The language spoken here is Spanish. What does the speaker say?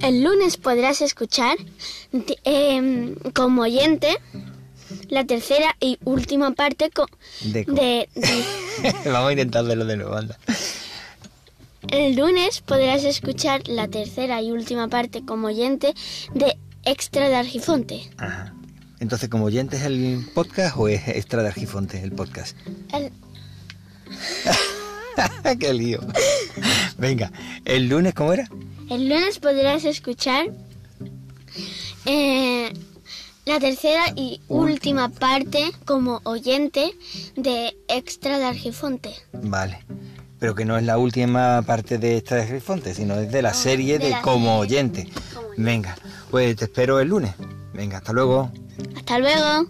El lunes podrás escuchar em, como oyente la tercera y última parte De co- de, de- Vamos a intentar de nuevo, anda. El lunes podrás escuchar la tercera y última parte como oyente de Extra de Argifonte. Ajá. Entonces, ¿como oyente es el podcast o es extra de Argifonte el podcast? El- ¡Qué lío! Venga, ¿el lunes cómo era? El lunes podrás escuchar eh, la tercera y última parte como oyente de Extra de Argifonte. Vale. Pero que no es la última parte de extra de Argifonte, sino es de la serie de de la como serie. oyente. Como oyente. Venga, pues te espero el lunes. Venga, hasta luego. Hasta luego.